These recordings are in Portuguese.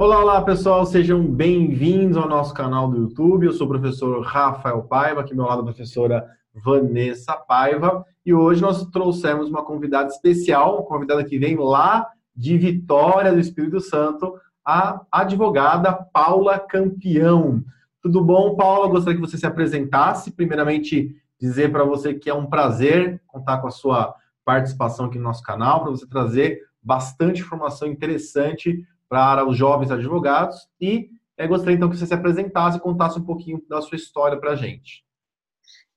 Olá, olá pessoal, sejam bem-vindos ao nosso canal do YouTube. Eu sou o professor Rafael Paiva, aqui ao meu lado a professora Vanessa Paiva, e hoje nós trouxemos uma convidada especial, uma convidada que vem lá de Vitória do Espírito Santo, a advogada Paula Campeão. Tudo bom, Paula? Gostaria que você se apresentasse. Primeiramente, dizer para você que é um prazer contar com a sua participação aqui no nosso canal, para você trazer bastante informação interessante para os jovens advogados. E é, gostaria então que você se apresentasse e contasse um pouquinho da sua história para a gente.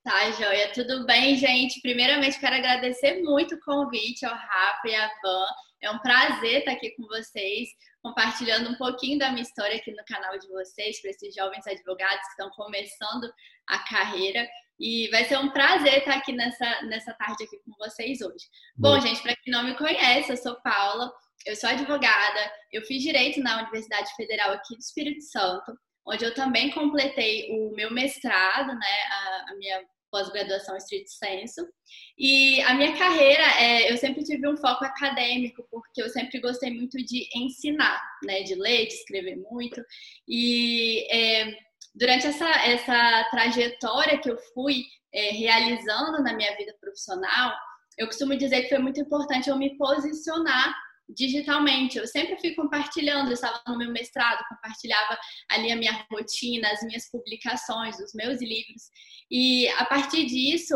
Tá, Joia. Tudo bem, gente? Primeiramente, quero agradecer muito o convite ao Rafa e à Van. É um prazer estar aqui com vocês, compartilhando um pouquinho da minha história aqui no canal de vocês, para esses jovens advogados que estão começando a carreira. E vai ser um prazer estar aqui nessa, nessa tarde aqui com vocês hoje. Bom, Bom gente, para quem não me conhece, eu sou Paula, eu sou advogada, eu fiz direito na Universidade Federal aqui do Espírito Santo, onde eu também completei o meu mestrado, né, a, a minha pós-graduação estrito senso. E a minha carreira, é, eu sempre tive um foco acadêmico, porque eu sempre gostei muito de ensinar, né, de ler, de escrever muito. E é, durante essa, essa trajetória que eu fui é, realizando na minha vida profissional, eu costumo dizer que foi muito importante eu me posicionar digitalmente. Eu sempre fui compartilhando, eu estava no meu mestrado, compartilhava ali a minha rotina, as minhas publicações, os meus livros. E a partir disso,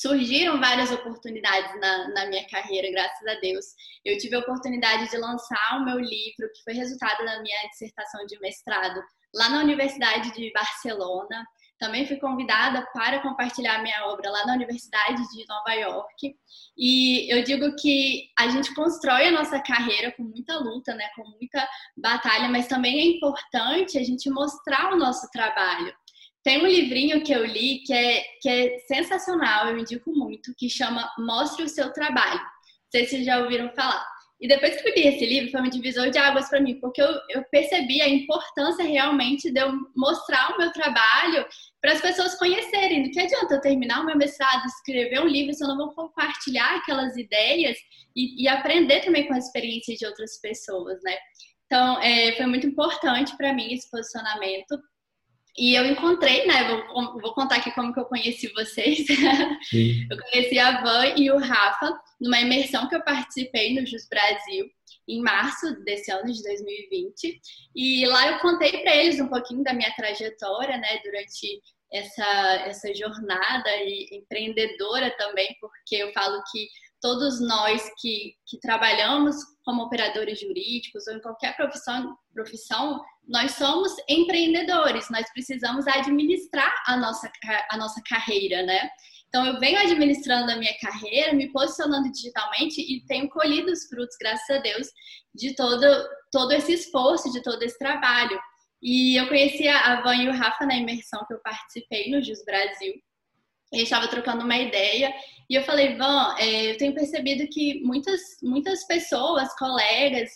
surgiram várias oportunidades na, na, minha carreira, graças a Deus. Eu tive a oportunidade de lançar o meu livro, que foi resultado da minha dissertação de mestrado, lá na Universidade de Barcelona. Também fui convidada para compartilhar minha obra lá na Universidade de Nova York. E eu digo que a gente constrói a nossa carreira com muita luta, né, com muita batalha, mas também é importante a gente mostrar o nosso trabalho. Tem um livrinho que eu li que é, que é sensacional, eu indico muito, que chama Mostre o Seu Trabalho. Não sei se vocês já ouviram falar. E depois que eu li esse livro, foi um divisor de águas para mim, porque eu, eu percebi a importância realmente de eu mostrar o meu trabalho para as pessoas conhecerem. Não que adianta eu terminar o meu mestrado, escrever um livro, se eu não vou compartilhar aquelas ideias e, e aprender também com a experiência de outras pessoas, né? Então, é, foi muito importante para mim esse posicionamento. E eu encontrei, né? Vou, vou, contar aqui como que eu conheci vocês. eu conheci a Van e o Rafa numa imersão que eu participei no Jus Brasil em março desse ano de 2020. E lá eu contei para eles um pouquinho da minha trajetória, né, durante essa, essa jornada e empreendedora também, porque eu falo que todos nós que, que trabalhamos como operadores jurídicos ou em qualquer profissão, profissão, nós somos empreendedores, nós precisamos administrar a nossa, a nossa carreira, né? Então, eu venho administrando a minha carreira, me posicionando digitalmente e tenho colhido os frutos, graças a Deus, de todo, todo esse esforço, de todo esse trabalho. E eu conheci a Van e o Rafa na imersão que eu participei no Jus Brasil. Eu estava trocando uma ideia e eu falei, Van, é, eu tenho percebido que muitas, muitas pessoas, colegas,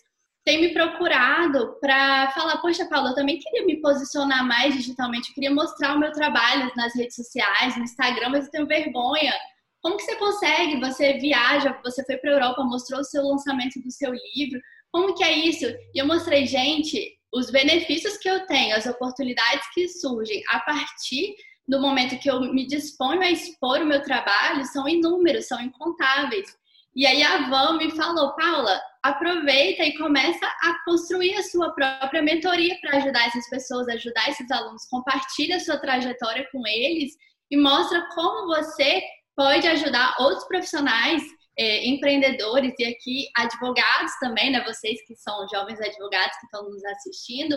tem me procurado para falar, poxa, Paula, eu também queria me posicionar mais digitalmente, eu queria mostrar o meu trabalho nas redes sociais, no Instagram, mas eu tenho vergonha. Como que você consegue? Você viaja, você foi para a Europa, mostrou o seu lançamento do seu livro. Como que é isso? E eu mostrei, gente, os benefícios que eu tenho, as oportunidades que surgem a partir do momento que eu me disponho a expor o meu trabalho são inúmeros, são incontáveis. E aí a Van me falou, Paula, aproveita e começa a construir a sua própria mentoria para ajudar essas pessoas, ajudar esses alunos, compartilha a sua trajetória com eles e mostra como você pode ajudar outros profissionais, é, empreendedores e aqui advogados também, né? Vocês que são jovens advogados que estão nos assistindo,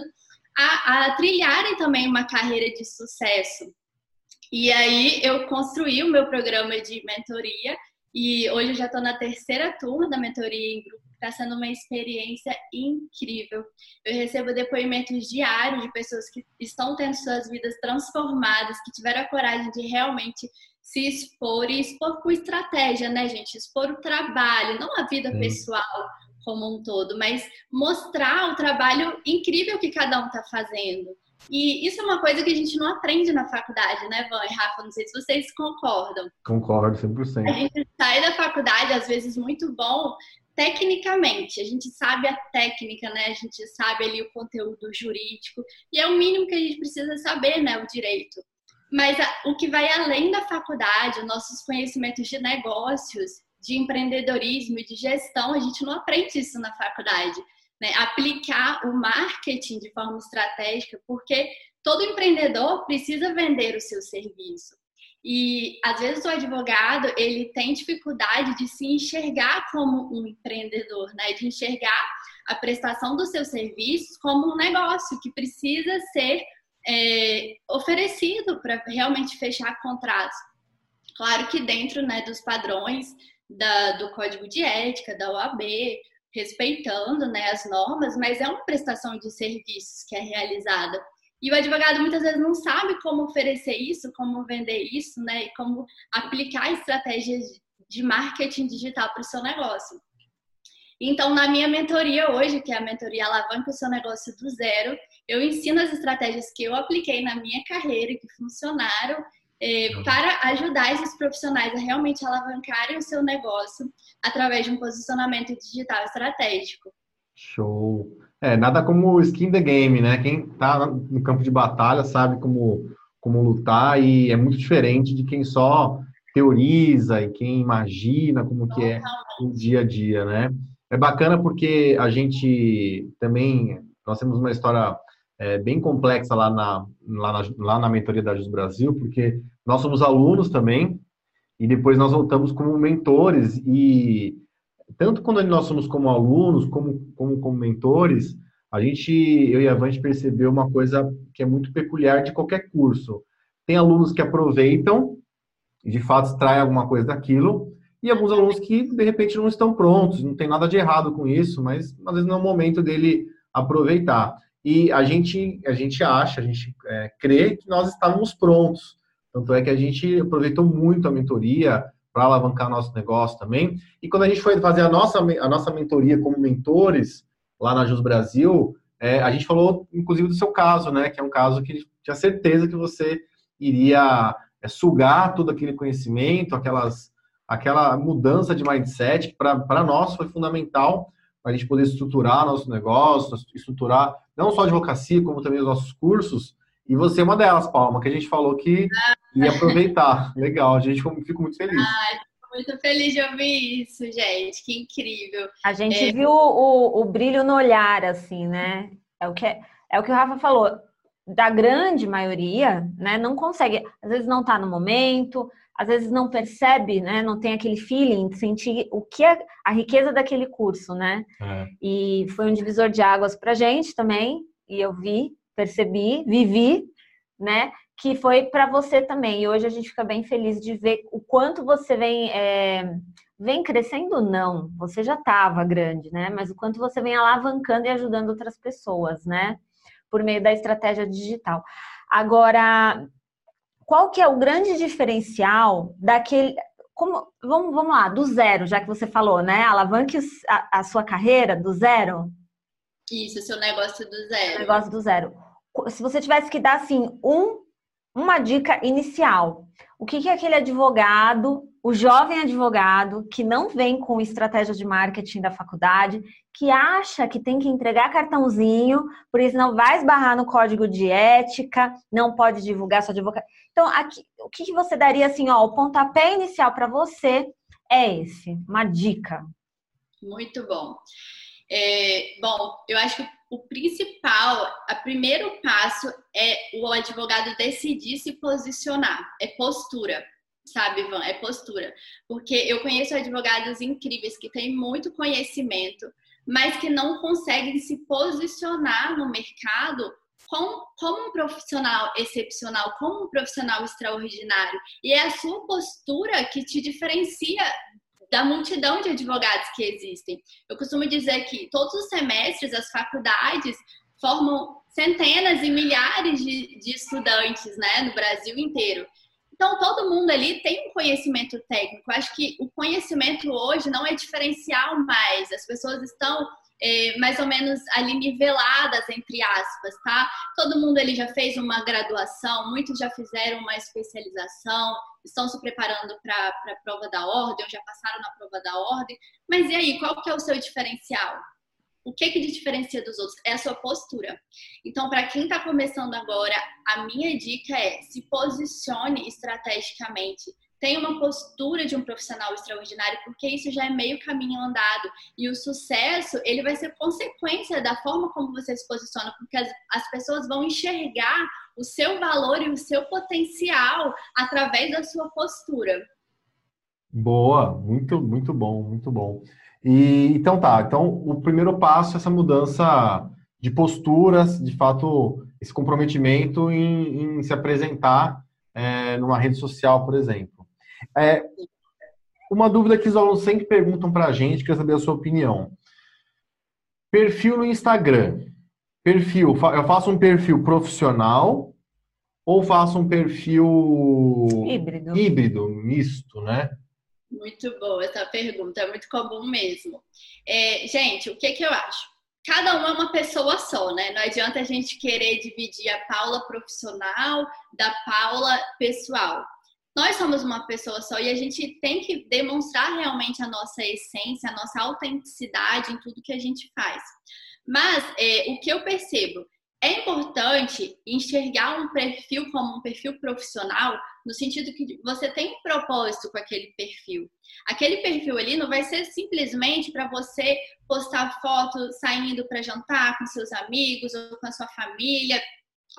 a, a trilharem também uma carreira de sucesso. E aí eu construí o meu programa de mentoria e hoje eu já estou na terceira turma da mentoria em grupo, está sendo uma experiência incrível. Eu recebo depoimentos diários de pessoas que estão tendo suas vidas transformadas, que tiveram a coragem de realmente se expor e expor com estratégia, né, gente? Expor o trabalho, não a vida pessoal como um todo, mas mostrar o trabalho incrível que cada um está fazendo. E isso é uma coisa que a gente não aprende na faculdade, né, Van e Rafa? Não sei se vocês concordam. Concordo, 100%. A gente sai da faculdade, às vezes muito bom, tecnicamente, a gente sabe a técnica, né? A gente sabe ali o conteúdo jurídico e é o mínimo que a gente precisa saber, né? O direito. Mas a, o que vai além da faculdade, os nossos conhecimentos de negócios, de empreendedorismo e de gestão, a gente não aprende isso na faculdade. Né? Aplicar o marketing de forma estratégica, porque todo empreendedor precisa vender o seu serviço. E às vezes o advogado ele tem dificuldade de se enxergar como um empreendedor, né? De enxergar a prestação dos seus serviços como um negócio que precisa ser é, oferecido para realmente fechar contratos. Claro que dentro né, dos padrões da, do código de ética, da OAB, respeitando né, as normas, mas é uma prestação de serviços que é realizada. E o advogado muitas vezes não sabe como oferecer isso, como vender isso, né? E como aplicar estratégias de marketing digital para o seu negócio. Então, na minha mentoria hoje, que é a mentoria Alavanca o seu negócio do zero, eu ensino as estratégias que eu apliquei na minha carreira e que funcionaram eh, para ajudar esses profissionais a realmente alavancarem o seu negócio através de um posicionamento digital estratégico. Show! É, nada como skin the game, né? Quem tá no campo de batalha sabe como, como lutar e é muito diferente de quem só teoriza e quem imagina como que é o dia a dia, né? É bacana porque a gente também, nós temos uma história é, bem complexa lá na, lá, na, lá na mentoria da Jus Brasil, porque nós somos alunos também e depois nós voltamos como mentores e tanto quando nós somos como alunos, como, como, como mentores, a gente, eu e a Vante percebeu uma coisa que é muito peculiar de qualquer curso. Tem alunos que aproveitam e de fato extraem alguma coisa daquilo, e alguns alunos que de repente não estão prontos, não tem nada de errado com isso, mas às vezes não é o momento dele aproveitar. E a gente, a gente acha, a gente é, crê que nós estávamos prontos. Tanto é que a gente aproveitou muito a mentoria, para alavancar nosso negócio também. E quando a gente foi fazer a nossa, a nossa mentoria como mentores lá na Jus Brasil, é, a gente falou, inclusive, do seu caso, né? Que é um caso que tinha certeza que você iria é, sugar todo aquele conhecimento, aquelas, aquela mudança de mindset, que para nós foi fundamental para a gente poder estruturar nosso negócio, estruturar não só a advocacia, como também os nossos cursos. E você é uma delas, Palma, que a gente falou que ia aproveitar. Legal, a gente fica muito feliz. Ai, muito feliz de ouvir isso, gente. Que incrível. A gente é... viu o, o brilho no olhar, assim, né? É o que, é, é o, que o Rafa falou. Da grande maioria, né, não consegue. Às vezes não está no momento, às vezes não percebe, né? Não tem aquele feeling de sentir o que é a riqueza daquele curso, né? É. E foi um divisor de águas para gente também. E eu vi, percebi, vivi, né? Que foi para você também. E hoje a gente fica bem feliz de ver o quanto você vem é, vem crescendo. Não, você já estava grande, né? Mas o quanto você vem alavancando e ajudando outras pessoas, né? Por meio da estratégia digital. Agora, qual que é o grande diferencial daquele como, vamos, vamos lá, do zero, já que você falou, né? Alavanque a, a sua carreira do zero. Isso, seu negócio do zero. Negócio do zero. Se você tivesse que dar assim um, uma dica inicial, o que, que aquele advogado, o jovem advogado que não vem com estratégia de marketing da faculdade, que acha que tem que entregar cartãozinho, por isso não vai esbarrar no código de ética, não pode divulgar sua advogada. Então, aqui, o que, que você daria assim, ó, o pontapé inicial para você é esse, uma dica. Muito bom. É, bom, eu acho que o principal, o primeiro passo é o advogado decidir se posicionar, é postura, sabe, Ivan? É postura. Porque eu conheço advogados incríveis que têm muito conhecimento, mas que não conseguem se posicionar no mercado como, como um profissional excepcional, como um profissional extraordinário. E é a sua postura que te diferencia da multidão de advogados que existem. Eu costumo dizer que todos os semestres as faculdades formam centenas e milhares de, de estudantes né, no Brasil inteiro. Então, todo mundo ali tem um conhecimento técnico. Acho que o conhecimento hoje não é diferencial mais. As pessoas estão é, mais ou menos ali niveladas, entre aspas, tá? Todo mundo ele já fez uma graduação, muitos já fizeram uma especialização, estão se preparando para a prova da ordem, ou já passaram na prova da ordem. Mas e aí, qual que é o seu diferencial? O que que te diferencia dos outros? É a sua postura. Então, para quem está começando agora, a minha dica é se posicione estrategicamente tenha uma postura de um profissional extraordinário, porque isso já é meio caminho andado. E o sucesso, ele vai ser consequência da forma como você se posiciona, porque as, as pessoas vão enxergar o seu valor e o seu potencial através da sua postura. Boa, muito, muito bom, muito bom. E então tá, então o primeiro passo é essa mudança de posturas, de fato, esse comprometimento em, em se apresentar é, numa rede social, por exemplo. É, uma dúvida que os alunos sempre perguntam para a gente, quer saber a sua opinião. Perfil no Instagram. Perfil, eu faço um perfil profissional ou faço um perfil híbrido, híbrido misto, né? Muito boa essa pergunta, é muito comum mesmo. É, gente, o que, que eu acho? Cada um é uma pessoa só, né? Não adianta a gente querer dividir a Paula profissional da Paula pessoal nós somos uma pessoa só e a gente tem que demonstrar realmente a nossa essência, a nossa autenticidade em tudo que a gente faz. Mas é, o que eu percebo é importante enxergar um perfil como um perfil profissional, no sentido que você tem um propósito com aquele perfil. Aquele perfil ali não vai ser simplesmente para você postar foto saindo para jantar com seus amigos ou com a sua família,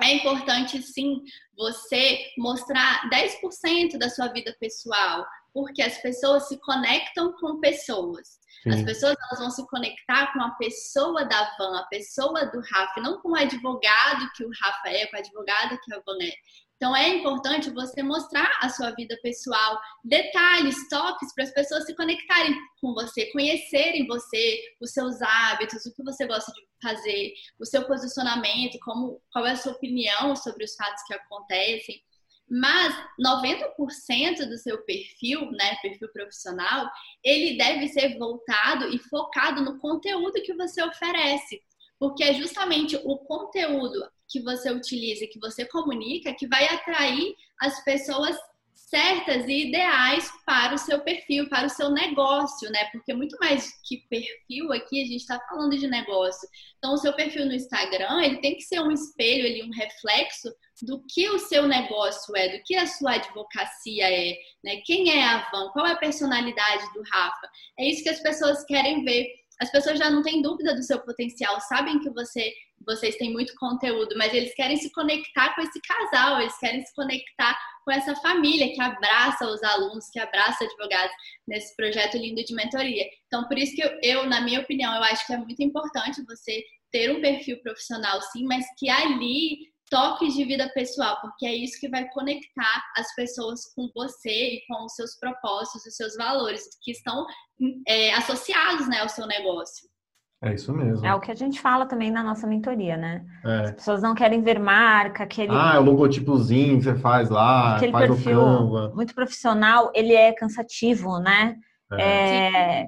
é importante sim você mostrar 10% da sua vida pessoal, porque as pessoas se conectam com pessoas. Sim. As pessoas elas vão se conectar com a pessoa da Van, a pessoa do Rafa, não com o advogado que o Rafa é, com o advogado que a Van é. Então é importante você mostrar a sua vida pessoal, detalhes, toques para as pessoas se conectarem com você, conhecerem você, os seus hábitos, o que você gosta de fazer, o seu posicionamento, como qual é a sua opinião sobre os fatos que acontecem. Mas 90% do seu perfil, né, perfil profissional, ele deve ser voltado e focado no conteúdo que você oferece. Porque é justamente o conteúdo que você utiliza, que você comunica, que vai atrair as pessoas certas e ideais para o seu perfil, para o seu negócio, né? Porque muito mais que perfil aqui, a gente está falando de negócio. Então, o seu perfil no Instagram, ele tem que ser um espelho, ele, um reflexo do que o seu negócio é, do que a sua advocacia é, né? Quem é a Van? Qual é a personalidade do Rafa? É isso que as pessoas querem ver as pessoas já não têm dúvida do seu potencial, sabem que você, vocês têm muito conteúdo, mas eles querem se conectar com esse casal, eles querem se conectar com essa família que abraça os alunos, que abraça advogados nesse projeto lindo de mentoria. Então, por isso que eu, eu, na minha opinião, eu acho que é muito importante você ter um perfil profissional, sim, mas que ali toques de vida pessoal, porque é isso que vai conectar as pessoas com você e com os seus propósitos, os seus valores, que estão é, associados né, ao seu negócio. É isso mesmo. É o que a gente fala também na nossa mentoria, né? É. As pessoas não querem ver marca, aquele. Ah, é o logotipozinho que você faz lá, aquele faz perfil muito profissional, ele é cansativo, né? É. é...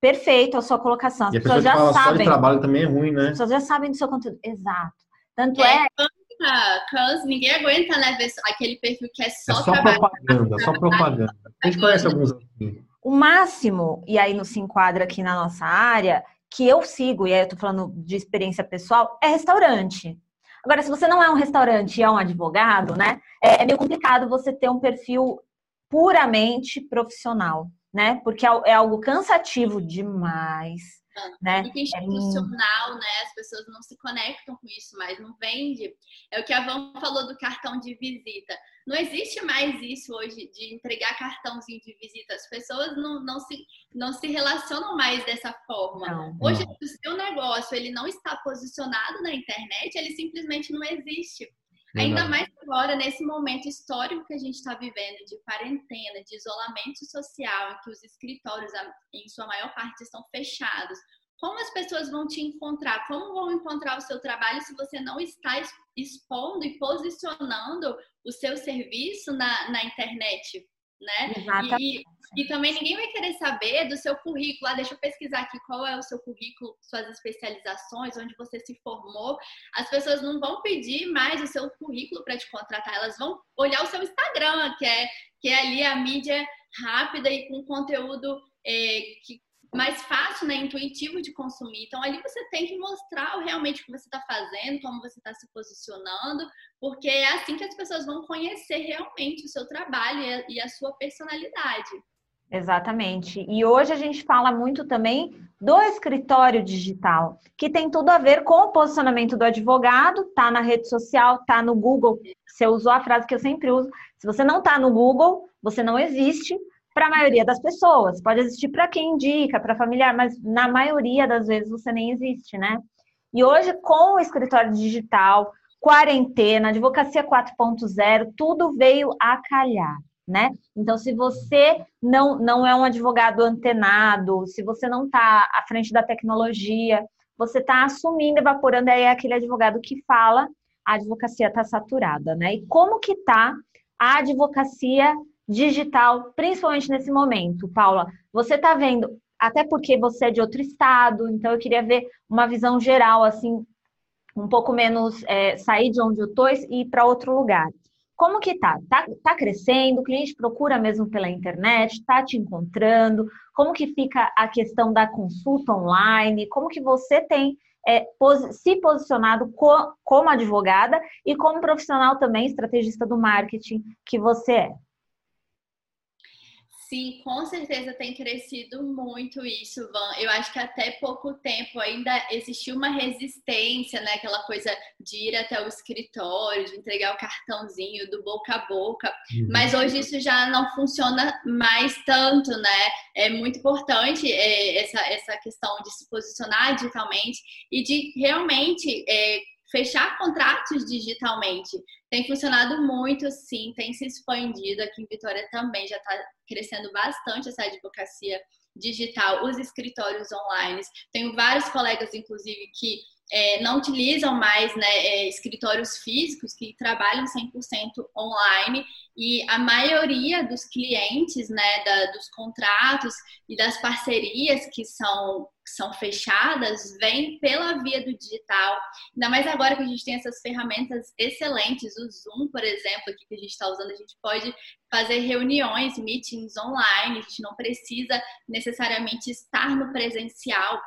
Perfeito a sua colocação. As e pessoas já sabem. Só de trabalho também é ruim, né? As pessoas já sabem do seu conteúdo. Exato. Tanto é. é... Ninguém aguenta, né? Ver aquele perfil que é só, é só propaganda, só propaganda. A gente conhece alguns assim. O máximo, e aí não se enquadra aqui na nossa área, que eu sigo, e aí eu tô falando de experiência pessoal, é restaurante. Agora, se você não é um restaurante e é um advogado, né? É, é meio complicado você ter um perfil puramente profissional, né? Porque é, é algo cansativo demais né? Muito institucional, é... né? As pessoas não se conectam com isso mais, não vende. É o que a Van falou do cartão de visita. Não existe mais isso hoje de entregar cartãozinho de visita. As pessoas não, não, se, não se relacionam mais dessa forma. Não, hoje, o seu negócio ele não está posicionado na internet, ele simplesmente não existe. Ainda mais agora, nesse momento histórico que a gente está vivendo, de quarentena, de isolamento social, em que os escritórios, em sua maior parte, estão fechados. Como as pessoas vão te encontrar? Como vão encontrar o seu trabalho se você não está expondo e posicionando o seu serviço na, na internet? Né? Exatamente. E, e também ninguém vai querer saber do seu currículo. Ah, deixa eu pesquisar aqui qual é o seu currículo, suas especializações, onde você se formou. As pessoas não vão pedir mais o seu currículo para te contratar, elas vão olhar o seu Instagram, que é, que é ali a mídia rápida e com conteúdo é, que mais fácil, né, intuitivo de consumir. Então, ali você tem que mostrar realmente o que você está fazendo, como você está se posicionando, porque é assim que as pessoas vão conhecer realmente o seu trabalho e a, sua personalidade. Exatamente. E hoje a gente fala muito também do escritório digital, que tem tudo a ver com o posicionamento do advogado, tá na rede social, tá no Google. Você usou a frase que eu sempre uso. Se você não tá no Google, você não existe para a maioria das pessoas. Pode existir para quem indica, para familiar, mas na maioria das vezes você nem existe, né? E hoje, com o escritório digital, quarentena, advocacia 4.0, tudo veio a calhar, né? Então, se você não, não é um advogado antenado, se você não está à frente da tecnologia, você está assumindo, evaporando, aí é aquele advogado que fala, a advocacia está saturada, né? E como que está a advocacia digital, principalmente nesse momento. Paula, você está vendo, até porque você é de outro estado, então eu queria ver uma visão geral, assim, um pouco menos é, sair de onde eu estou e ir para outro lugar. Como que tá? tá? Tá crescendo? O cliente procura mesmo pela internet? Tá te encontrando? Como que fica a questão da consulta online? Como que você tem é, se posicionado co como advogada e como profissional também, estrategista do marketing que você é? Sim, com certeza tem crescido muito isso, Van. Eu acho que até pouco tempo ainda existiu uma resistência, né? Aquela coisa de ir até o escritório, de entregar o cartãozinho do boca a boca. Uhum. Mas hoje isso já não funciona mais tanto, né? É muito importante é, essa, essa questão de se posicionar digitalmente e de realmente é, fechar contratos digitalmente. Tem funcionado muito, sim, tem se expandido. Aqui em Vitória também já está crescendo bastante essa advocacia digital, os escritórios online. Tenho vários colegas, inclusive, que é, não utilizam mais né, é, escritórios físicos, que trabalham 100% online, e a maioria dos clientes, né, da, dos contratos e das parcerias que são, que são fechadas, vem pela via do digital. Ainda mais agora que a gente tem essas ferramentas excelentes, o Zoom, por exemplo, aqui que a gente está usando, a gente pode fazer reuniões, meetings online, a gente não precisa necessariamente estar no presencial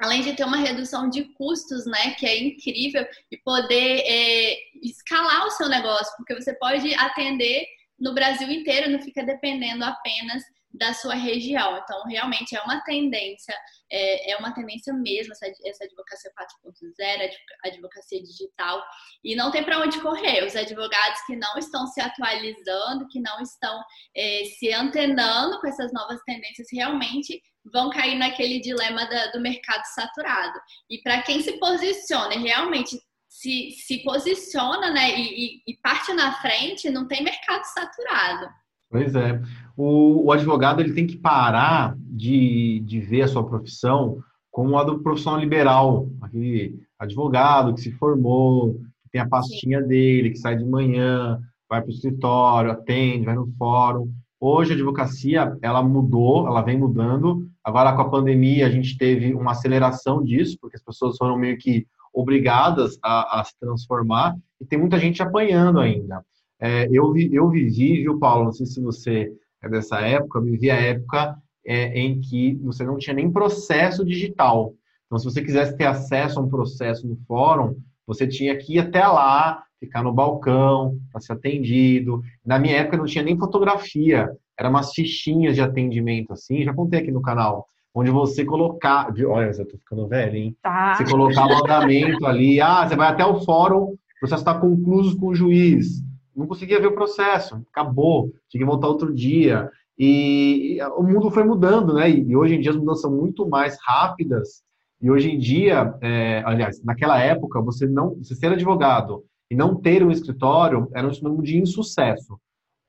além de ter uma redução de custos, né, que é incrível, e poder é, escalar o seu negócio, porque você pode atender no Brasil inteiro, não fica dependendo apenas da sua região. Então, realmente é uma tendência, é, é uma tendência mesmo essa, essa advocacia 4.0, advocacia digital, e não tem para onde correr. Os advogados que não estão se atualizando, que não estão é, se antenando com essas novas tendências, realmente vão cair naquele dilema da, do mercado saturado. E para quem se posiciona e realmente se, se posiciona né, e, e, parte na frente, não tem mercado saturado. Pois é. O, o, advogado ele tem que parar de, de ver a sua profissão como a do profissional liberal, aquele advogado que se formou, que tem a pastinha Sim. dele, que sai de manhã, vai para o escritório, atende, vai no fórum. Hoje a advocacia ela mudou, ela vem mudando. Agora com a pandemia a gente teve uma aceleração disso, porque as pessoas foram meio que obrigadas a, a se transformar e tem muita gente apanhando ainda. É, eu, eu vivi, viu, Paulo? Não sei se você é dessa época, eu vivi a época é, em que você não tinha nem processo digital. Então, se você quisesse ter acesso a um processo no fórum, você tinha que ir até lá, ficar no balcão para ser atendido. Na minha época não tinha nem fotografia, eram umas fichinhas de atendimento assim, já contei aqui no canal, onde você colocar, olha, eu tô ficando velho, hein? Tá. Você colocava o andamento ali, ah, você vai até o fórum, o processo está concluído com o juiz. Não conseguia ver o processo, acabou, tinha que voltar outro dia. E, e o mundo foi mudando, né? E, e hoje em dia as mudanças são muito mais rápidas. E hoje em dia, é, aliás, naquela época, você não, você ser advogado e não ter um escritório era um sinônimo de insucesso.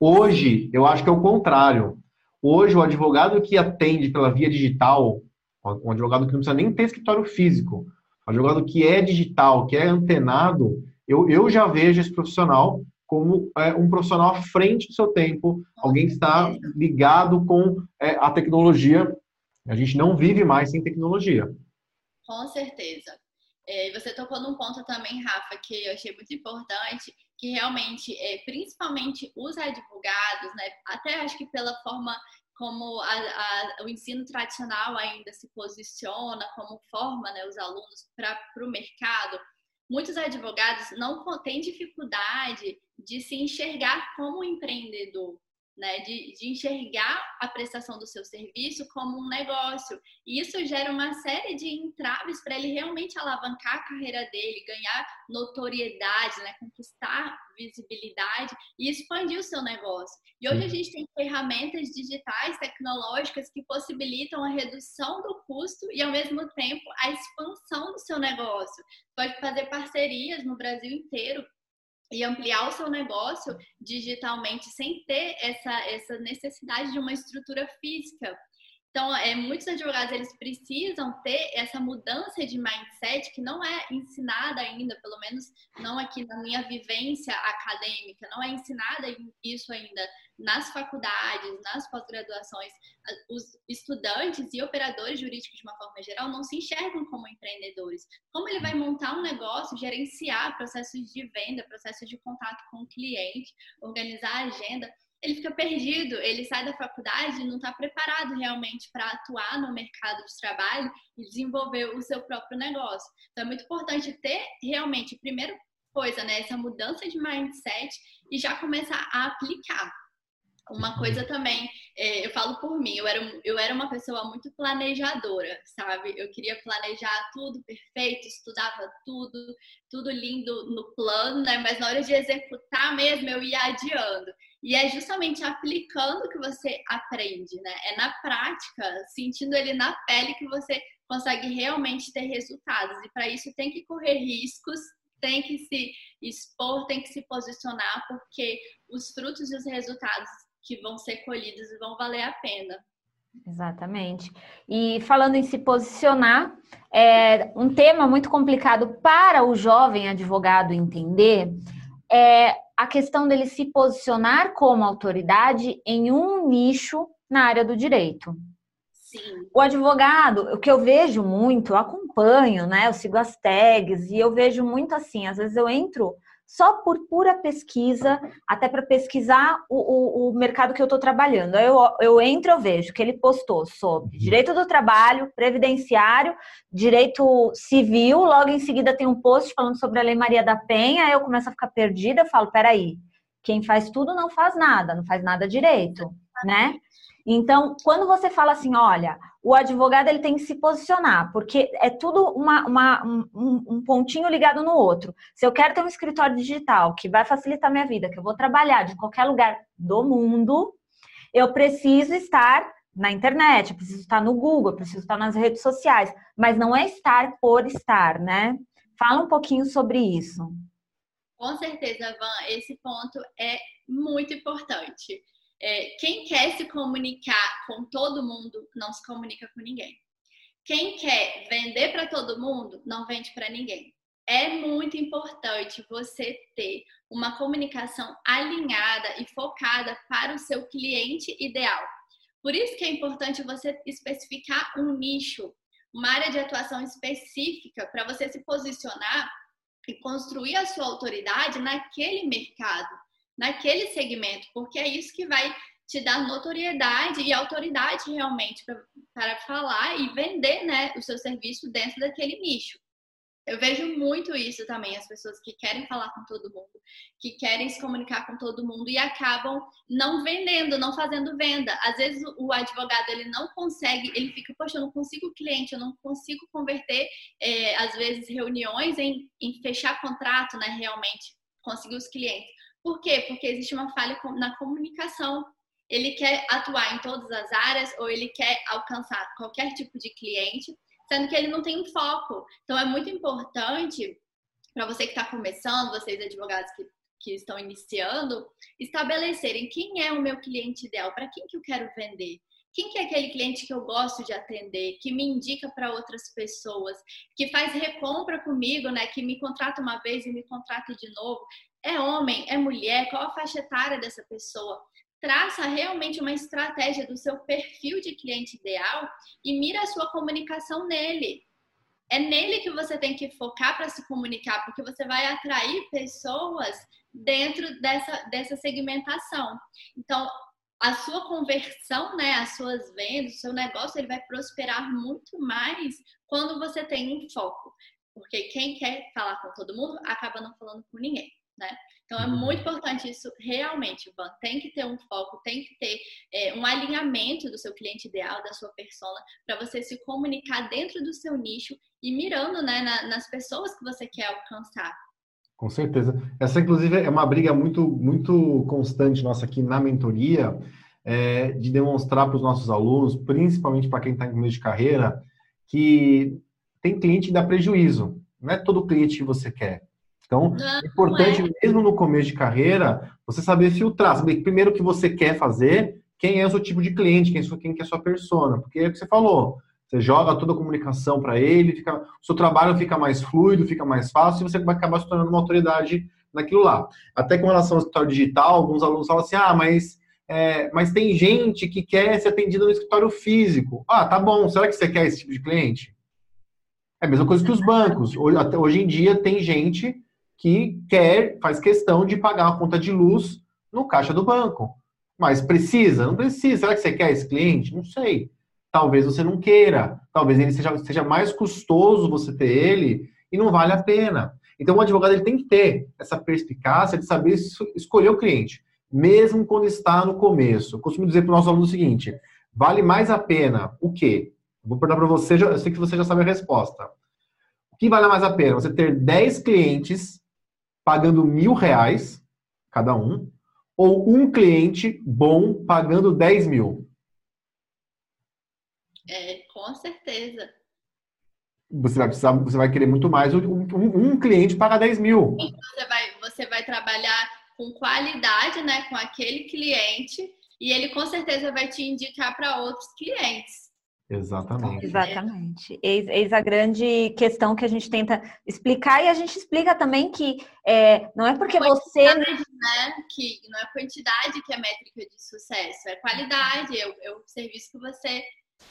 Hoje, eu acho que é o contrário. Hoje, o advogado que atende pela via digital, um advogado que não precisa nem ter escritório físico, um advogado que é digital, que é antenado, eu, eu já vejo esse profissional como é, um profissional à frente do seu tempo, alguém que está ligado com é, a tecnologia. A gente não vive mais sem tecnologia. Com certeza. É, você tocou num ponto também, Rafa, que eu achei muito importante, que realmente, é, principalmente os advogados, né, até acho que pela forma como a, a, o ensino tradicional ainda se posiciona, como forma né, os alunos para o mercado, muitos advogados não têm dificuldade de se enxergar como empreendedor né, de, de, enxergar a prestação do seu serviço como um negócio. E isso gera uma série de entraves para ele realmente alavancar a carreira dele, ganhar notoriedade, né, conquistar visibilidade e expandir o seu negócio. E hoje a gente tem ferramentas digitais, tecnológicas que possibilitam a redução do custo e, ao mesmo tempo, a expansão do seu negócio. Pode fazer parcerias no Brasil inteiro e ampliar o seu negócio digitalmente sem ter essa, essa necessidade de uma estrutura física. Então, é, muitos advogados eles precisam ter essa mudança de mindset que não é ensinada ainda, pelo menos não aqui na minha vivência acadêmica, não é ensinada isso ainda nas faculdades, nas pós-graduações. Os estudantes e operadores jurídicos, de uma forma geral, não se enxergam como empreendedores. Como ele vai montar um negócio, gerenciar processos de venda, processos de contato com o cliente, organizar a agenda, ele fica perdido, ele sai da faculdade e não está preparado realmente para atuar no mercado de trabalho e desenvolver o seu próprio negócio. Então é muito importante ter realmente, primeira coisa, né, essa mudança de mindset e já começar a aplicar. Uma coisa também, é, eu falo por mim, eu era, eu era uma pessoa muito planejadora, sabe? Eu queria planejar tudo perfeito, estudava tudo, tudo lindo no plano, né? Mas na hora de executar mesmo, eu ia adiando. E é justamente aplicando que você aprende, né? É na prática, sentindo ele na pele que você consegue realmente ter resultados. E para isso tem que correr riscos, tem que se expor, tem que se posicionar, porque os frutos e os resultados que vão ser colhidos vão valer a pena. Exatamente. E falando em se posicionar, é um tema muito complicado para o jovem advogado entender é a questão dele se posicionar como autoridade em um nicho na área do direito. Sim. O advogado, o que eu vejo muito, eu acompanho, né? Eu sigo as tags e eu vejo muito assim, às vezes eu entro só por pura pesquisa, até para pesquisar o, o, o, mercado que eu estou trabalhando. Aí eu, eu entro, eu vejo que ele postou sobre uhum. direito do trabalho, previdenciário, direito civil, logo em seguida tem um post falando sobre a Lei Maria da Penha, aí eu começo a ficar perdida, eu falo, peraí, quem faz tudo não faz nada, não faz nada direito, né? Então, quando você fala assim, olha, o advogado ele tem que se posicionar, porque é tudo uma, uma, um, um, pontinho ligado no outro. Se eu quero ter um escritório digital que vai facilitar minha vida, que eu vou trabalhar de qualquer lugar do mundo, eu preciso estar na internet, eu preciso estar no Google, eu preciso estar nas redes sociais, mas não é estar por estar, né? Fala um pouquinho sobre isso. Com certeza, Van, esse ponto é muito importante é, quem quer se comunicar com todo mundo não se comunica com ninguém. Quem quer vender para todo mundo não vende para ninguém. É muito importante você ter uma comunicação alinhada e focada para o seu cliente ideal. Por isso que é importante você especificar um nicho, uma área de atuação específica para você se posicionar e construir a sua autoridade naquele mercado naquele segmento, porque é isso que vai te dar notoriedade e autoridade realmente para falar e vender né, o seu serviço dentro daquele nicho. Eu vejo muito isso também, as pessoas que querem falar com todo mundo, que querem se comunicar com todo mundo e acabam não vendendo, não fazendo venda. Às vezes o advogado ele não consegue, ele fica, poxa, eu não consigo cliente, eu não consigo converter, é, às vezes, reuniões em, em fechar contrato, né, realmente, conseguir os clientes. Por quê? Porque existe uma falha na comunicação. Ele quer atuar em todas as áreas ou ele quer alcançar qualquer tipo de cliente, sendo que ele não tem um foco. Então é muito importante para você que está começando, vocês advogados que, que estão iniciando, estabelecerem quem é o meu cliente ideal, para quem que eu quero vender. Quem que é aquele cliente que eu gosto de atender, que me indica para outras pessoas, que faz recompra comigo, né, que me contrata uma vez e me contrata de novo? É homem? É mulher? Qual a faixa etária dessa pessoa? Traça realmente uma estratégia do seu perfil de cliente ideal e mira a sua comunicação nele. É nele que você tem que focar para se comunicar, porque você vai atrair pessoas dentro dessa, dessa segmentação. Então, a sua conversão, né, as suas vendas, o seu negócio, ele vai prosperar muito mais quando você tem um foco. Porque quem quer falar com todo mundo acaba não falando com ninguém, né? Então é muito importante isso realmente, Ivan. Tem que ter um foco, tem que ter é, um alinhamento do seu cliente ideal, da sua persona, para você se comunicar dentro do seu nicho e mirando né, na, nas pessoas que você quer alcançar. Com certeza. Essa, inclusive, é uma briga muito, muito constante nossa aqui na mentoria, é, de demonstrar para os nossos alunos, principalmente para quem está em começo de carreira, que tem cliente que dá prejuízo. Não é todo cliente que você quer. Então, é importante, é. mesmo no começo de carreira, você saber filtrar, saber primeiro o que você quer fazer, quem é o seu tipo de cliente, quem, é, quem é a sua persona. Porque é o que você falou, você joga toda a comunicação para ele, fica, o seu trabalho fica mais fluido, fica mais fácil e você vai acabar se tornando uma autoridade naquilo lá. Até com relação ao escritório digital, alguns alunos falam assim: ah, mas, é, mas tem gente que quer ser atendido no escritório físico. Ah, tá bom, será que você quer esse tipo de cliente? É a mesma coisa que os bancos. Hoje em dia tem gente que quer, faz questão de pagar uma conta de luz no caixa do banco. Mas precisa? Não precisa. Será que você quer esse cliente? Não sei talvez você não queira, talvez ele seja, seja mais custoso você ter ele e não vale a pena. Então, o advogado ele tem que ter essa perspicácia de saber escolher o cliente, mesmo quando está no começo. Eu costumo dizer para o nosso aluno o seguinte: vale mais a pena o quê? Vou perguntar para você, eu sei que você já sabe a resposta. O que vale mais a pena? Você ter 10 clientes pagando mil reais cada um, ou um cliente bom pagando 10 mil? É, com certeza. Você vai precisar, você vai querer muito mais. Um, um cliente paga 10 mil. Você vai, você vai trabalhar com qualidade, né, com aquele cliente, e ele com certeza vai te indicar para outros clientes. Exatamente. Exatamente. Eis, eis, a grande questão que a gente tenta explicar e a gente explica também que é, não é porque você. Né, que não é quantidade que é métrica de sucesso, é qualidade, é o, é o serviço que você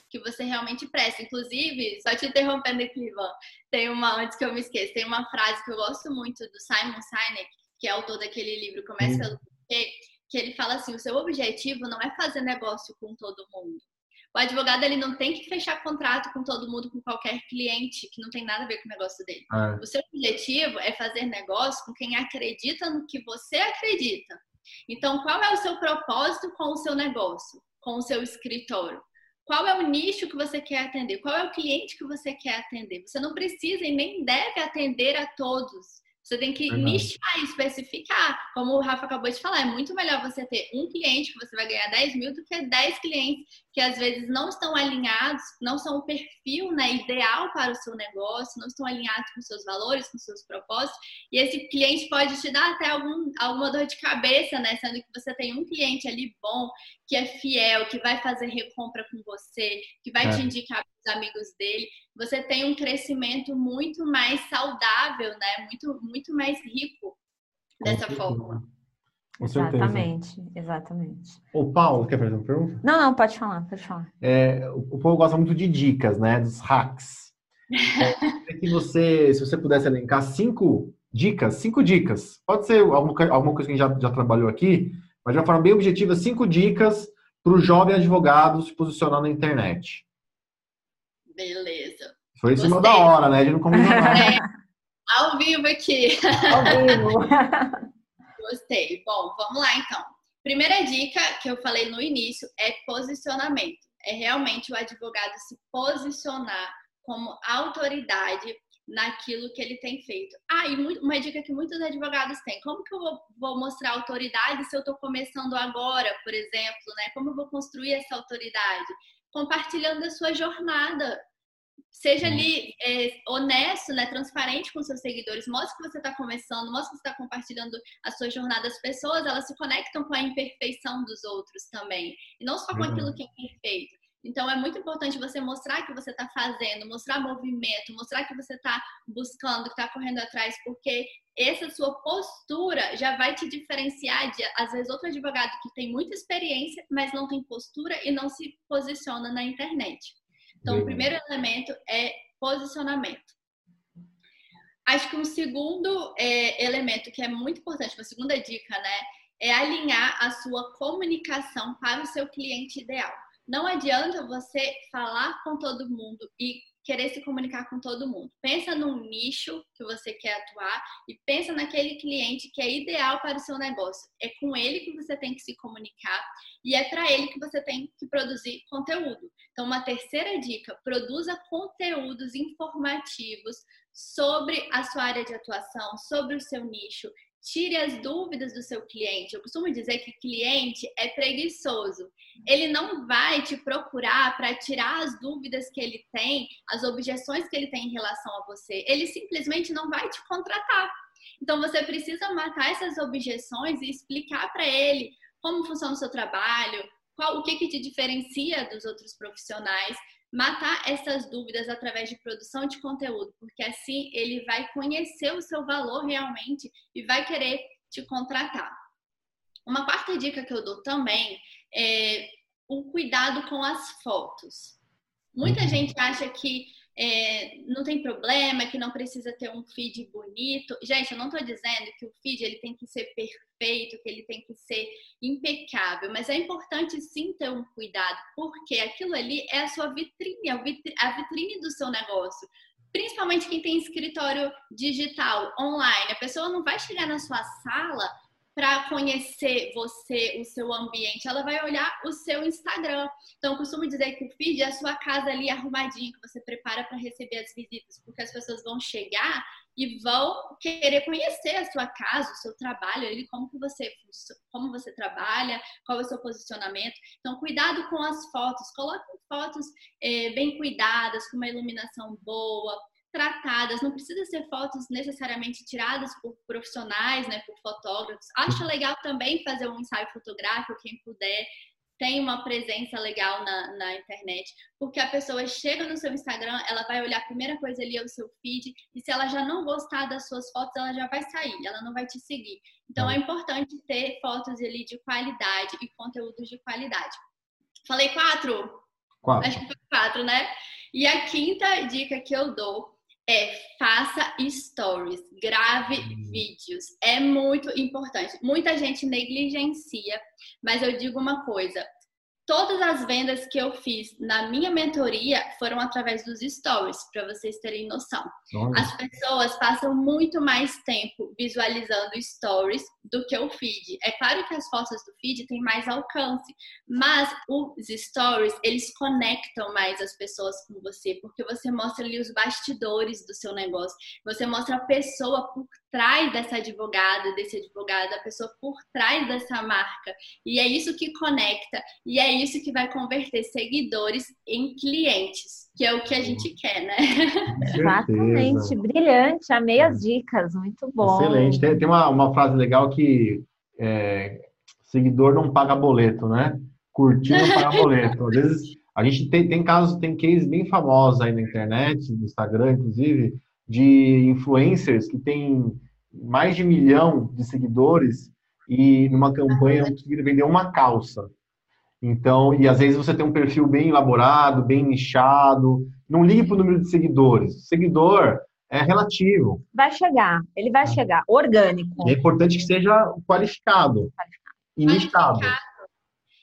que você realmente presta. Inclusive, só te interrompendo aqui, Ivan, tem uma, antes que eu me esqueça, tem uma frase que eu gosto muito do Simon Sinek, que é autor daquele livro Comece pelo Porquê, que ele fala assim: o seu objetivo não é fazer negócio com todo mundo. O advogado ele não tem que fechar contrato com todo mundo, com qualquer cliente que não tem nada a ver com o negócio dele. É. O seu objetivo é fazer negócio com quem acredita no que você acredita. Então, qual é o seu propósito com o seu negócio, com o seu escritório? Qual é o nicho que você quer atender? Qual é o cliente que você quer atender? Você não precisa e nem deve atender a todos. Você tem que uhum. nichar e especificar. Como o Rafa acabou de falar, é muito melhor você ter um cliente que você vai ganhar 10 mil do que 10 clientes que às vezes não estão alinhados, não são o perfil né, ideal para o seu negócio, não estão alinhados com seus valores, com seus propósitos. E esse cliente pode te dar até algum, alguma dor de cabeça, né? Sendo que você tem um cliente ali bom, que é fiel, que vai fazer recompra com você, que vai é. te indicar os amigos dele, você tem um crescimento muito mais saudável, né? Muito, muito mais rico dessa forma. Com exatamente, exatamente. O Paulo, quer fazer uma pergunta? Não, não, pode falar, pode falar. É, o Paulo gosta muito de dicas, né? Dos hacks. É, que você, se você pudesse elencar cinco dicas, cinco dicas. Pode ser alguma, alguma coisa que a gente já, já trabalhou aqui, mas de uma forma bem objetiva, cinco dicas para o jovem advogado se posicionar na internet. Beleza. Foi em cima da hora, né? A gente não combinou nada. É, ao vivo aqui. Ao vivo. Gostei. Bom, vamos lá então. Primeira dica que eu falei no início é posicionamento. É realmente o advogado se posicionar como autoridade naquilo que ele tem feito. Ah, e uma dica que muitos advogados têm: como que eu vou, mostrar autoridade se eu estou começando agora, por exemplo, né? Como eu vou construir essa autoridade? Compartilhando a sua jornada seja ali é, honesto, né, transparente com seus seguidores, mostre que você está começando, mostre que você está compartilhando a sua jornada. As pessoas, elas se conectam com a imperfeição dos outros também, e não só com aquilo que é perfeito. Então é muito importante você mostrar que você está fazendo, mostrar movimento, mostrar que você está buscando, que está correndo atrás, porque essa sua postura já vai te diferenciar de, às vezes, outro advogado que tem muita experiência, mas não tem postura e não se posiciona na internet. Então, o primeiro elemento é posicionamento. Acho que um segundo é, elemento que é muito importante, uma segunda dica, né, é alinhar a sua comunicação para o seu cliente ideal. Não adianta você falar com todo mundo e querer se comunicar com todo mundo. Pensa num nicho que você quer atuar e pensa naquele cliente que é ideal para o seu negócio. É com ele que você tem que se comunicar e é para ele que você tem que produzir conteúdo. Então, uma terceira dica: produza conteúdos informativos sobre a sua área de atuação, sobre o seu nicho Tire as dúvidas do seu cliente. Eu costumo dizer que cliente é preguiçoso. Ele não vai te procurar para tirar as dúvidas que ele tem, as objeções que ele tem em relação a você. Ele simplesmente não vai te contratar. Então você precisa matar essas objeções e explicar para ele como funciona o seu trabalho, qual o que, que te diferencia dos outros profissionais matar essas dúvidas através de produção de conteúdo, porque assim ele vai conhecer o seu valor realmente e vai querer te contratar. Uma quarta dica que eu dou também é o cuidado com as fotos. Muita uhum. gente acha que é, não tem problema, que não precisa ter um feed bonito. Gente, eu não estou dizendo que o feed ele tem que ser perfeito, que ele tem que ser impecável, mas é importante sim ter um cuidado, porque aquilo ali é a sua vitrine, a vitrine do seu negócio. Principalmente quem tem escritório digital, online. A pessoa não vai chegar na sua sala para conhecer você, o seu ambiente, ela vai olhar o seu Instagram. Então, eu costumo dizer que o feed é a sua casa ali arrumadinha, que você prepara para receber as visitas, porque as pessoas vão chegar e vão querer conhecer a sua casa, o seu trabalho, ali, como que você como você trabalha, qual é o seu posicionamento. Então, cuidado com as fotos, coloque fotos é, bem cuidadas, com uma iluminação boa, tratadas, não precisa ser fotos necessariamente tiradas por profissionais, né, por fotógrafos. Acho legal também fazer um ensaio fotográfico, quem puder, tem uma presença legal na, na internet, porque a pessoa chega no seu Instagram, ela vai olhar a primeira coisa ali é o seu feed, e se ela já não gostar das suas fotos, ela já vai sair, ela não vai te seguir. Então é importante ter fotos ali de qualidade e conteúdos de qualidade. Falei quatro? Quatro. Acho que foi quatro, né? E a quinta dica que eu dou é faça stories, grave uhum. vídeos. É muito importante. Muita gente negligencia, mas eu digo uma coisa: Todas as vendas que eu fiz na minha mentoria foram através dos stories, para vocês terem noção. Olha. As pessoas passam muito mais tempo visualizando stories do que o feed. É claro que as fotos do feed têm mais alcance, mas os stories, eles conectam mais as pessoas com você, porque você mostra ali os bastidores do seu negócio. Você mostra a pessoa por trás dessa advogada, desse advogado, a pessoa por trás dessa marca. E é isso que conecta, e é isso que vai converter seguidores em clientes, que é o que a gente quer, né? Exatamente, brilhante, amei as dicas, muito bom. Excelente. Tem, tem uma, uma frase legal que é, seguidor não paga boleto, né? Curtir não paga boleto. Às vezes a gente tem, tem casos, tem cases bem famosos aí na internet, no Instagram, inclusive, de influencers que têm mais de um milhão de seguidores e numa campanha conseguiram vender uma calça. Então, e às vezes você tem um perfil bem elaborado, bem nichado, não ligue para o número de seguidores. Seguidor é relativo. Vai chegar, ele vai é. chegar, orgânico. é importante que seja qualificado, qualificado. e nichado.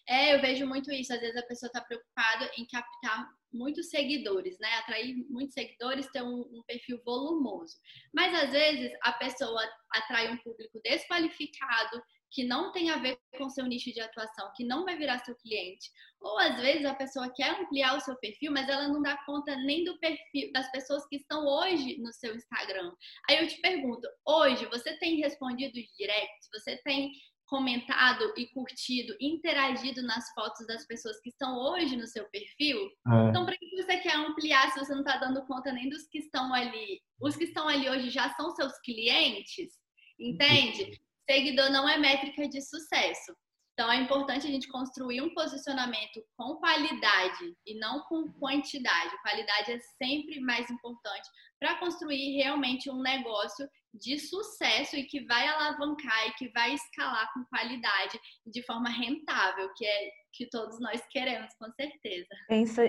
É, eu vejo muito isso. Às vezes a pessoa está preocupada em captar muitos seguidores, né? Atrair muitos seguidores, ter um, um, perfil volumoso. Mas às vezes a pessoa atrai um público desqualificado, que não tem a ver com seu nicho de atuação, que não vai virar seu cliente. Ou às vezes a pessoa quer ampliar o seu perfil, mas ela não dá conta nem do perfil das pessoas que estão hoje no seu Instagram. Aí eu te pergunto, hoje você tem respondido os você tem comentado e curtido, interagido nas fotos das pessoas que estão hoje no seu perfil. É. Então, para que você quer ampliar se você não está dando conta nem dos que estão ali? Os que estão ali hoje já são seus clientes, entende? Seguidor não é métrica de sucesso. Então é importante a gente construir um posicionamento com qualidade e não com quantidade. Qualidade é sempre mais importante para construir realmente um negócio de sucesso e que vai alavancar e que vai escalar com qualidade de forma rentável, que é que todos nós queremos, com certeza.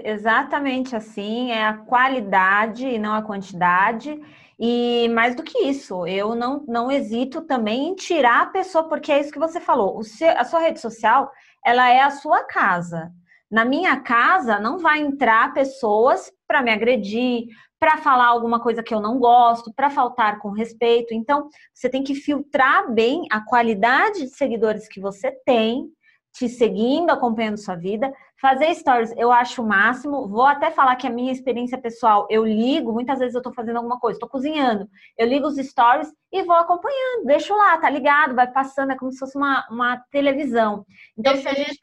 Exatamente assim, é a qualidade e não a quantidade. E mais do que isso, eu não, não hesito também em tirar a pessoa, porque é isso que você falou. Seu, a sua rede social, ela é a sua casa. Na minha casa não vai entrar pessoas para me agredir, para falar alguma coisa que eu não gosto, para faltar com respeito. Então, você tem que filtrar bem a qualidade de seguidores que você tem, te seguindo, acompanhando sua vida. Fazer stories eu acho o máximo. Vou até falar que a minha experiência pessoal, eu ligo, muitas vezes eu tô fazendo alguma coisa, tô cozinhando, eu ligo os stories e vou acompanhando, deixo lá, tá ligado, vai passando, é como se fosse uma, uma televisão. Então, se a gente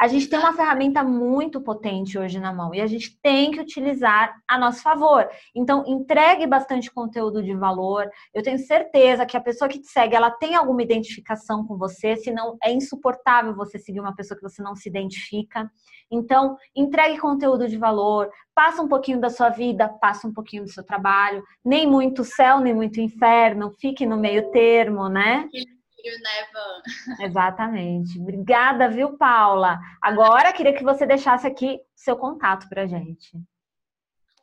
a gente tem uma ferramenta muito potente hoje na mão e a gente tem que utilizar a nosso favor. Então, entregue bastante conteúdo de valor. Eu tenho certeza que a pessoa que te segue, ela tem alguma identificação com você, senão é insuportável você seguir uma pessoa que você não se identifica. Então, entregue conteúdo de valor, passa um pouquinho da sua vida, passa um pouquinho do seu trabalho, nem muito céu, nem muito inferno, fique no meio termo, né? Né, Van? Exatamente. Obrigada, viu, Paula? Agora queria que você deixasse aqui seu contato pra gente.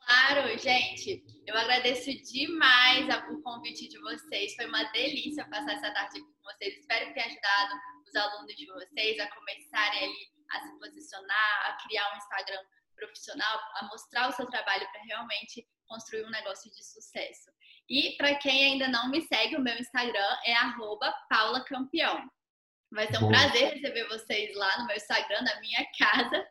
Claro, gente. Eu agradeço demais o convite de vocês. Foi uma delícia passar essa tarde aqui com vocês. Espero tenha ajudado os alunos de vocês a começarem ali a se posicionar, a criar um Instagram profissional, a mostrar o seu trabalho para realmente construir um negócio de sucesso. E para quem ainda não me segue, o meu Instagram é paulacampeão. Vai ser um Bom. prazer receber vocês lá no meu Instagram, na minha casa.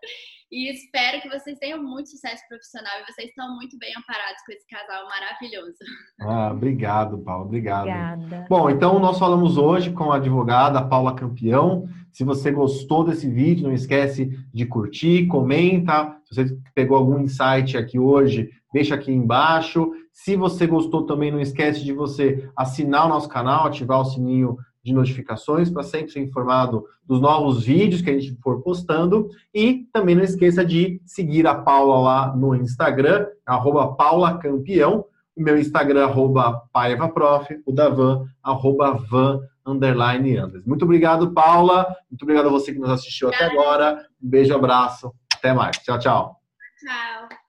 E espero que vocês tenham muito sucesso profissional e vocês estão muito bem amparados com esse casal maravilhoso. Ah, obrigado, Paulo. Obrigado. Obrigada. Bom, então nós falamos hoje com a advogada Paula Campeão. Se você gostou desse vídeo, não esquece de curtir, comenta. Se você pegou algum insight aqui hoje, deixa aqui embaixo. Se você gostou também, não esquece de você assinar o nosso canal, ativar o sininho de notificações para sempre ser informado dos novos vídeos que a gente for postando. E também não esqueça de seguir a Paula lá no Instagram, arroba Paula Campeão. O meu Instagram, arroba PaivaProf, o da Van, arroba Van, underline. Muito obrigado, Paula. Muito obrigado a você que nos assistiu até agora. Um beijo, abraço. Até mais. Tchau, tchau. Tchau.